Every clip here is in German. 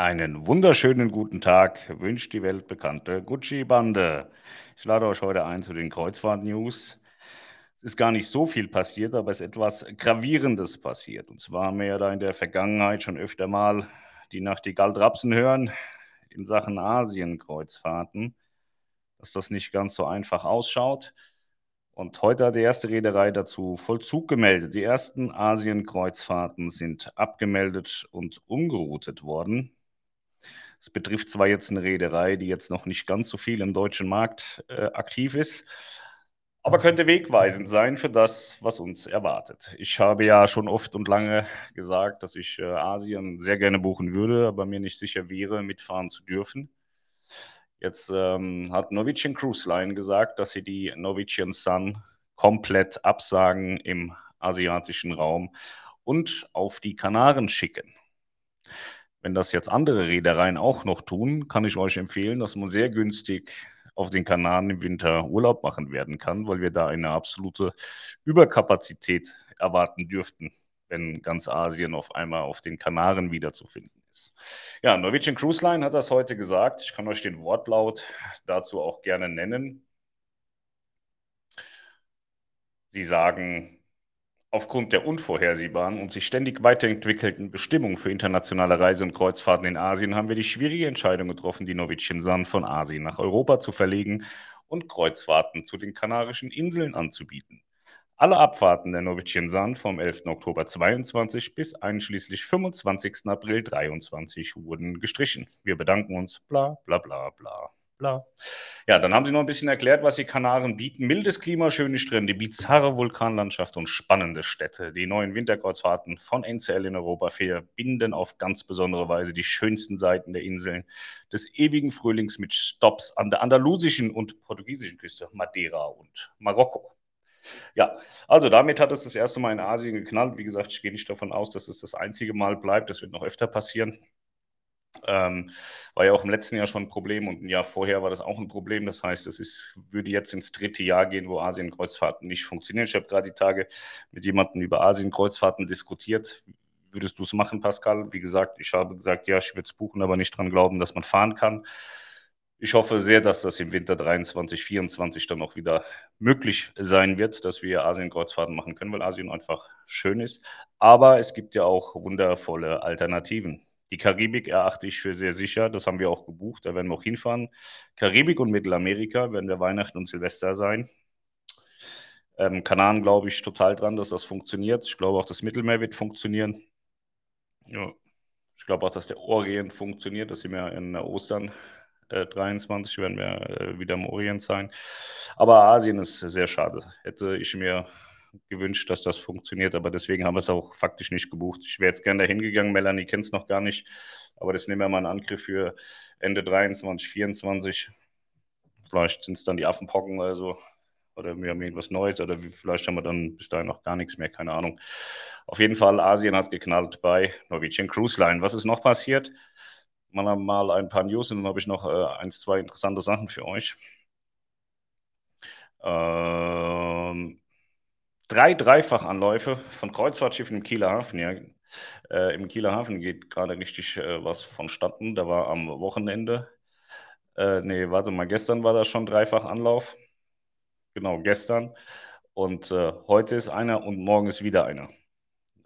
Einen wunderschönen guten Tag wünscht die weltbekannte Gucci-Bande. Ich lade euch heute ein zu den Kreuzfahrt-News. Es ist gar nicht so viel passiert, aber es ist etwas Gravierendes passiert. Und zwar haben wir ja da in der Vergangenheit schon öfter mal die Nachtigall Drapsen hören in Sachen Asien-Kreuzfahrten, dass das nicht ganz so einfach ausschaut. Und heute hat die erste Reederei dazu Vollzug gemeldet. Die ersten Asien-Kreuzfahrten sind abgemeldet und umgeroutet worden. Es betrifft zwar jetzt eine Reederei, die jetzt noch nicht ganz so viel im deutschen Markt äh, aktiv ist, aber könnte wegweisend sein für das, was uns erwartet. Ich habe ja schon oft und lange gesagt, dass ich äh, Asien sehr gerne buchen würde, aber mir nicht sicher wäre, mitfahren zu dürfen. Jetzt ähm, hat Norwegian Cruise Line gesagt, dass sie die Norwegian Sun komplett absagen im asiatischen Raum und auf die Kanaren schicken. Wenn das jetzt andere Reedereien auch noch tun, kann ich euch empfehlen, dass man sehr günstig auf den Kanaren im Winter Urlaub machen werden kann, weil wir da eine absolute Überkapazität erwarten dürften, wenn ganz Asien auf einmal auf den Kanaren wiederzufinden ist. Ja, Norwegian Cruise Line hat das heute gesagt. Ich kann euch den Wortlaut dazu auch gerne nennen. Sie sagen, Aufgrund der unvorhersehbaren und sich ständig weiterentwickelten Bestimmungen für internationale Reise- und Kreuzfahrten in Asien haben wir die schwierige Entscheidung getroffen, die Norwegian Sun von Asien nach Europa zu verlegen und Kreuzfahrten zu den Kanarischen Inseln anzubieten. Alle Abfahrten der Norwegian Sun vom 11. Oktober 22 bis einschließlich 25. April 23 wurden gestrichen. Wir bedanken uns, bla bla bla bla bla. Ja, dann haben sie noch ein bisschen erklärt, was die Kanaren bieten. Mildes Klima, schöne Strände, bizarre Vulkanlandschaft und spannende Städte. Die neuen Winterkreuzfahrten von NCL in Europa verbinden auf ganz besondere Weise die schönsten Seiten der Inseln des ewigen Frühlings mit Stops an der andalusischen und portugiesischen Küste, Madeira und Marokko. Ja, also damit hat es das erste Mal in Asien geknallt. Wie gesagt, ich gehe nicht davon aus, dass es das einzige Mal bleibt. Das wird noch öfter passieren. Ähm, war ja auch im letzten Jahr schon ein Problem und ein Jahr vorher war das auch ein Problem. Das heißt, es ist, würde jetzt ins dritte Jahr gehen, wo Asienkreuzfahrten nicht funktionieren. Ich habe gerade die Tage mit jemandem über Asienkreuzfahrten diskutiert. Würdest du es machen, Pascal? Wie gesagt, ich habe gesagt, ja, ich würde es buchen, aber nicht dran glauben, dass man fahren kann. Ich hoffe sehr, dass das im Winter 23, 24 dann auch wieder möglich sein wird, dass wir Asienkreuzfahrten machen können, weil Asien einfach schön ist. Aber es gibt ja auch wundervolle Alternativen. Die Karibik erachte ich für sehr sicher. Das haben wir auch gebucht. Da werden wir auch hinfahren. Karibik und Mittelamerika werden wir Weihnachten und Silvester sein. Ähm, Kanaren glaube ich total dran, dass das funktioniert. Ich glaube auch, das Mittelmeer wird funktionieren. Ja. Ich glaube auch, dass der Orient funktioniert. Das sind wir in Ostern äh, 23 werden wir äh, wieder im Orient sein. Aber Asien ist sehr schade. Hätte ich mir gewünscht, dass das funktioniert, aber deswegen haben wir es auch faktisch nicht gebucht. Ich wäre jetzt gerne dahin gegangen, Melanie kennt es noch gar nicht, aber das nehmen wir mal in Angriff für Ende 23, 24. Vielleicht sind es dann die Affenpocken oder so. Oder wir haben irgendwas Neues oder vielleicht haben wir dann bis dahin noch gar nichts mehr, keine Ahnung. Auf jeden Fall, Asien hat geknallt bei Norwegian Cruise Line. Was ist noch passiert? Mal, mal ein paar News und dann habe ich noch äh, eins, zwei interessante Sachen für euch. Ähm, drei Dreifachanläufe von Kreuzfahrtschiffen im Kieler Hafen. Ja. Äh, Im Kieler Hafen geht gerade richtig äh, was vonstatten. Da war am Wochenende, äh, nee, warte mal, gestern war da schon Dreifachanlauf. Genau, gestern. Und äh, heute ist einer und morgen ist wieder einer.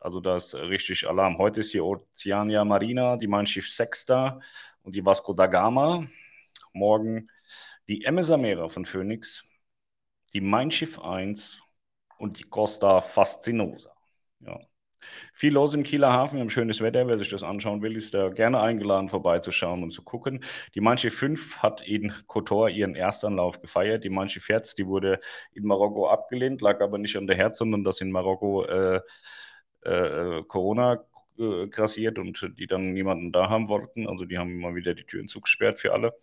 Also da ist richtig Alarm. Heute ist die Oceania Marina, die Mein Schiff Sexta und die Vasco da Gama. Morgen die MS Amera von Phoenix, die Mein Schiff 1 und die Costa Fascinosa. Ja. Viel los im Kieler Hafen, wir schönes Wetter. Wer sich das anschauen will, ist da gerne eingeladen, vorbeizuschauen und zu gucken. Die Manche 5 hat in Kotor ihren Erstanlauf gefeiert. Die Manche Herz, die wurde in Marokko abgelehnt, lag aber nicht an der Herz, sondern dass in Marokko äh, äh, Corona äh, grassiert und die dann niemanden da haben wollten. Also die haben immer wieder die Türen zugesperrt für alle.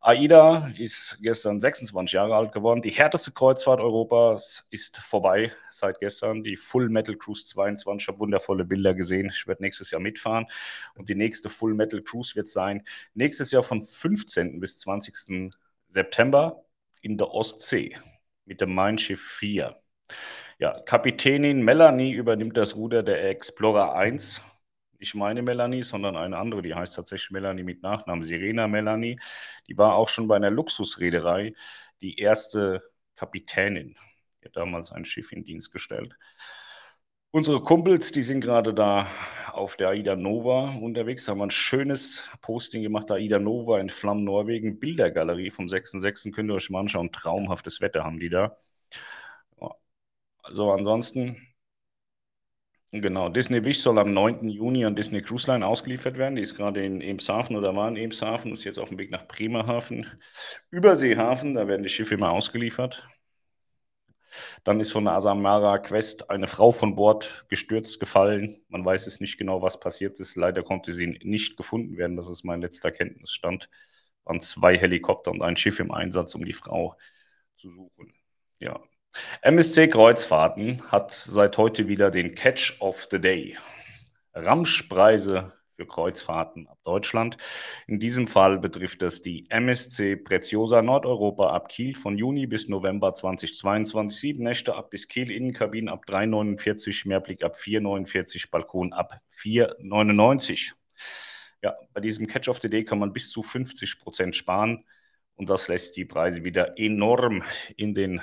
AIDA ist gestern 26 Jahre alt geworden. Die härteste Kreuzfahrt Europas ist vorbei seit gestern. Die Full Metal Cruise 22. Ich habe wundervolle Bilder gesehen. Ich werde nächstes Jahr mitfahren. Und die nächste Full Metal Cruise wird sein nächstes Jahr von 15. bis 20. September in der Ostsee mit dem Mein Schiff 4. Ja, Kapitänin Melanie übernimmt das Ruder der Explorer 1 Nicht meine Melanie, sondern eine andere, die heißt tatsächlich Melanie mit Nachnamen, Serena Melanie. Die war auch schon bei einer Luxusreederei die erste Kapitänin. Die hat damals ein Schiff in Dienst gestellt. Unsere Kumpels, die sind gerade da auf der Aida Nova unterwegs, haben ein schönes Posting gemacht, Aida Nova in Flammen, Norwegen, Bildergalerie vom 6.6. Könnt ihr euch mal anschauen, traumhaftes Wetter haben die da. Also ansonsten, genau, Disney Wish soll am 9. Juni an Disney Cruise Line ausgeliefert werden. Die ist gerade in Emshaven oder war in Emshaven, ist jetzt auf dem Weg nach Bremerhaven. Überseehafen, da werden die Schiffe immer ausgeliefert. Dann ist von der Asamara Quest eine Frau von Bord gestürzt, gefallen. Man weiß es nicht genau, was passiert ist. Leider konnte sie nicht gefunden werden. Das ist mein letzter Kenntnisstand. Es waren zwei Helikopter und ein Schiff im Einsatz, um die Frau zu suchen. Ja. MSC Kreuzfahrten hat seit heute wieder den Catch of the Day. Ramschpreise für Kreuzfahrten ab Deutschland. In diesem Fall betrifft es die MSC Preziosa Nordeuropa ab Kiel von Juni bis November 2022. Sieben Nächte ab bis Kiel, Innenkabinen ab 3,49, Mehrblick ab 4,49, Balkon ab 4,99. Ja, bei diesem Catch of the Day kann man bis zu 50 Prozent sparen und das lässt die Preise wieder enorm in den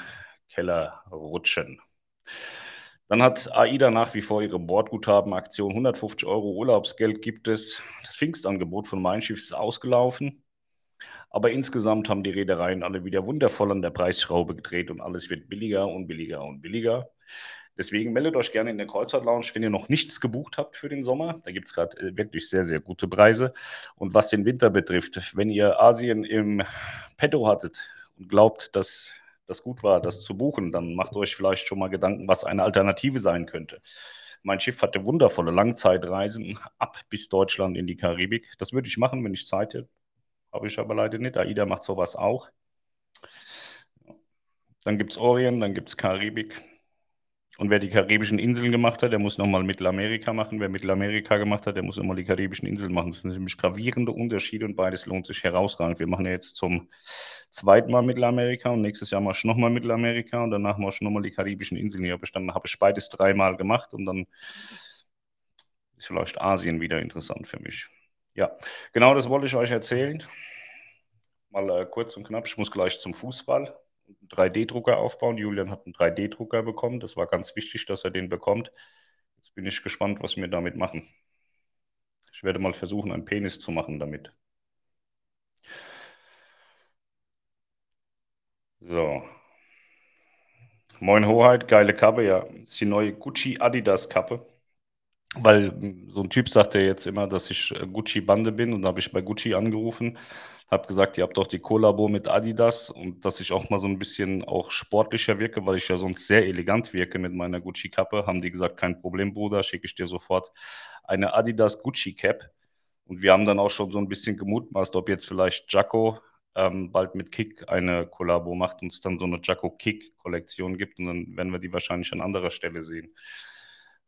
Keller rutschen. Dann hat AIDA nach wie vor ihre Bordguthabenaktion. 150 Euro Urlaubsgeld gibt es. Das Pfingstangebot von Mein Schiff ist ausgelaufen. Aber insgesamt haben die Reedereien alle wieder wundervoll an der Preisschraube gedreht und alles wird billiger und billiger und billiger. Deswegen meldet euch gerne in der Kreuzfahrt Lounge, wenn ihr noch nichts gebucht habt für den Sommer. Da gibt es gerade äh, wirklich sehr, sehr gute Preise. Und was den Winter betrifft, wenn ihr Asien im Petto hattet und glaubt, dass das gut war, das zu buchen, dann macht euch vielleicht schon mal Gedanken, was eine Alternative sein könnte. Mein Schiff hatte wundervolle Langzeitreisen ab bis Deutschland in die Karibik. Das würde ich machen, wenn ich Zeit hätte. Habe ich aber leider nicht. AIDA macht sowas auch. Dann gibt es Orient, dann gibt es Karibik. Und wer die karibischen Inseln gemacht hat, der muss nochmal Mittelamerika machen. Wer Mittelamerika gemacht hat, der muss nochmal die karibischen Inseln machen. Das sind nämlich gravierende Unterschiede und beides lohnt sich herausragend. Wir machen ja jetzt zum zweiten Mal Mittelamerika und nächstes Jahr mache ich nochmal Mittelamerika und danach mache ich nochmal die karibischen Inseln. Hier bestanden habe ich beides dreimal gemacht und dann ist vielleicht Asien wieder interessant für mich. Ja, genau das wollte ich euch erzählen. Mal äh, kurz und knapp. Ich muss gleich zum Fußball einen 3D-Drucker aufbauen. Julian hat einen 3D-Drucker bekommen. Das war ganz wichtig, dass er den bekommt. Jetzt bin ich gespannt, was wir damit machen. Ich werde mal versuchen, einen Penis zu machen damit. So. Moin Hoheit, geile Kappe, ja. Das ist die neue Gucci Adidas Kappe. Weil hm, so ein Typ sagt ja jetzt immer, dass ich äh, Gucci-Bande bin und da habe ich bei Gucci angerufen habe gesagt, ihr habt doch die Kollabo mit Adidas und dass ich auch mal so ein bisschen auch sportlicher wirke, weil ich ja sonst sehr elegant wirke mit meiner Gucci-Kappe, haben die gesagt, kein Problem, Bruder, schicke ich dir sofort eine Adidas Gucci-Cap. Und wir haben dann auch schon so ein bisschen gemutmaßt, ob jetzt vielleicht Jacko ähm, bald mit Kick eine Kollabo macht und es dann so eine Jacko Kick-Kollektion gibt und dann werden wir die wahrscheinlich an anderer Stelle sehen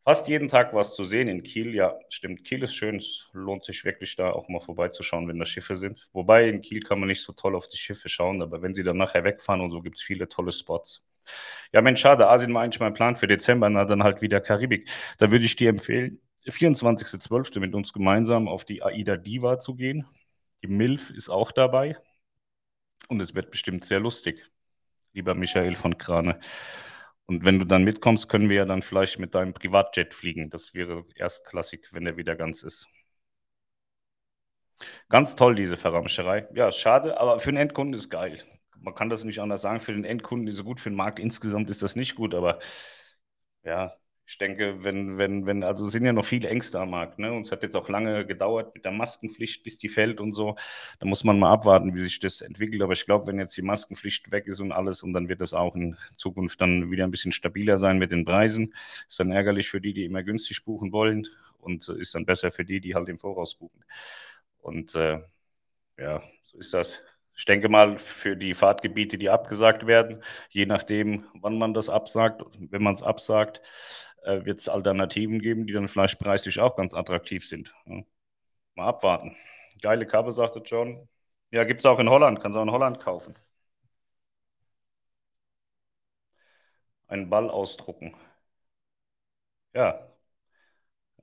fast jeden Tag was zu sehen in Kiel. Ja, stimmt. Kiel ist schön. Es lohnt sich wirklich da auch mal vorbeizuschauen, wenn da Schiffe sind. Wobei in Kiel kann man nicht so toll auf die Schiffe schauen, aber wenn sie dann nachher wegfahren und so gibt es viele tolle Spots. Ja, Mensch, schade. Asien war eigentlich mein Plan für Dezember, na dann halt wieder Karibik. Da würde ich dir empfehlen, 24.12. mit uns gemeinsam auf die Aida Diva zu gehen. Die MILF ist auch dabei. Und es wird bestimmt sehr lustig, lieber Michael von Krane. Und wenn du dann mitkommst, können wir ja dann vielleicht mit deinem Privatjet fliegen. Das wäre erstklassig, wenn er wieder ganz ist. Ganz toll, diese Verramscherei. Ja, schade, aber für den Endkunden ist geil. Man kann das nicht anders sagen. Für den Endkunden ist es gut, für den Markt insgesamt ist das nicht gut, aber ja, ich denke, wenn, wenn, wenn, also sind ja noch viele Ängste am Markt, ne? Und es hat jetzt auch lange gedauert mit der Maskenpflicht, bis die fällt und so. Da muss man mal abwarten, wie sich das entwickelt. Aber ich glaube, wenn jetzt die Maskenpflicht weg ist und alles, und dann wird das auch in Zukunft dann wieder ein bisschen stabiler sein mit den Preisen. Ist dann ärgerlich für die, die immer günstig buchen wollen und ist dann besser für die, die halt im Voraus buchen. Und äh, ja, so ist das. Ich denke mal, für die Fahrtgebiete, die abgesagt werden, je nachdem, wann man das absagt, wenn man es absagt, äh, wird es Alternativen geben, die dann vielleicht preislich auch ganz attraktiv sind. Ja. Mal abwarten. Geile Kappe, sagte John. Ja, gibt es auch in Holland, kannst du auch in Holland kaufen. Einen Ball ausdrucken. Ja,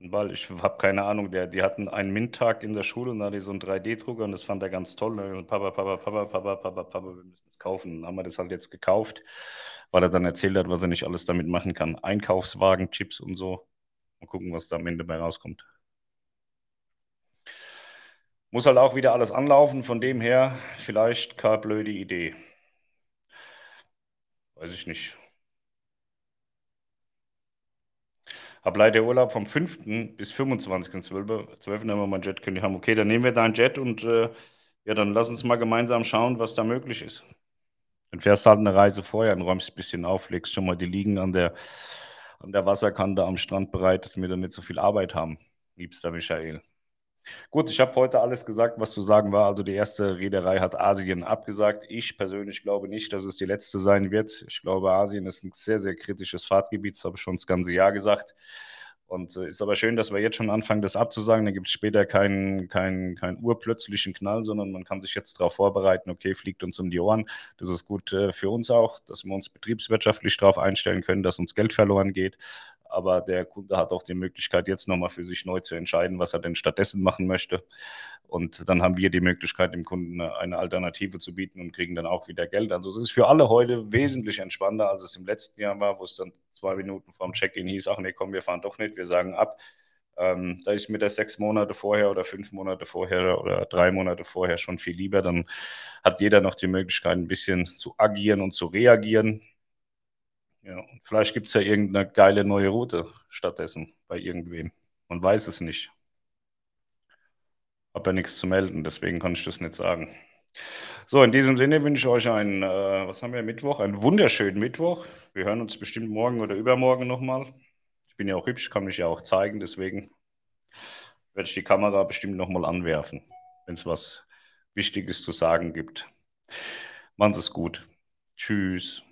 Weil ich habe keine Ahnung, der, die hatten einen MINT-Tag in der Schule und da hatte ich so einen 3D-Drucker und das fand er ganz toll. Und dann Papa, Papa, Papa, Papa, Papa, Papa, wir müssen das kaufen. Dann haben wir das halt jetzt gekauft, weil er dann erzählt hat, was er nicht alles damit machen kann. Einkaufswagen, Chips und so. Mal gucken, was da am Ende bei rauskommt. Muss halt auch wieder alles anlaufen, von dem her vielleicht keine blöde Idee. Weiß ich nicht. Hab leider Urlaub vom 5. bis 25.12. 12. wenn wir mal einen Jet können haben. Okay, dann nehmen wir da einen Jet und äh, ja, dann lass uns mal gemeinsam schauen, was da möglich ist. Dann fährst du halt eine Reise vorher und räumst ein bisschen auf, legst schon mal die Liegen an der, an der Wasserkante am Strand bereit, dass wir dann nicht so viel Arbeit haben. Liebster Michael. Gut, ich habe heute alles gesagt, was zu sagen war. Also die erste Reederei hat Asien abgesagt. Ich persönlich glaube nicht, dass es die letzte sein wird. Ich glaube, Asien ist ein sehr, sehr kritisches Fahrtgebiet. Das habe ich schon das ganze Jahr gesagt. Und äh, ist aber schön, dass wir jetzt schon anfangen, das abzusagen. Dann gibt es später keinen, keinen, keinen urplötzlichen Knall, sondern man kann sich jetzt darauf vorbereiten, okay, fliegt uns um die Ohren. Das ist gut äh, für uns auch, dass wir uns betriebswirtschaftlich darauf einstellen können, dass uns Geld verloren geht aber der Kunde hat auch die Möglichkeit, jetzt nochmal für sich neu zu entscheiden, was er denn stattdessen machen möchte. Und dann haben wir die Möglichkeit, dem Kunden eine Alternative zu bieten und kriegen dann auch wieder Geld. Also es ist für alle heute wesentlich entspannter, als es im letzten Jahr war, wo es dann zwei Minuten vorm Check-in hieß, ach nee, komm, wir fahren doch nicht, wir sagen ab. Ähm, da ist mir das sechs Monate vorher oder fünf Monate vorher oder drei Monate vorher schon viel lieber. Dann hat jeder noch die Möglichkeit, ein bisschen zu agieren und zu reagieren. Ja, und vielleicht gibt es ja irgendeine geile neue Route stattdessen bei irgendwem. Man weiß es nicht. Habe ja nichts zu melden, deswegen kann ich das nicht sagen. So, in diesem Sinne wünsche ich euch einen, äh, was haben wir, Mittwoch? Einen wunderschönen Mittwoch. Wir hören uns bestimmt morgen oder übermorgen nochmal. Ich bin ja auch hübsch, kann mich ja auch zeigen, deswegen werde ich die Kamera bestimmt nochmal anwerfen, wenn es was Wichtiges zu sagen gibt. Machen Sie es gut. Tschüss.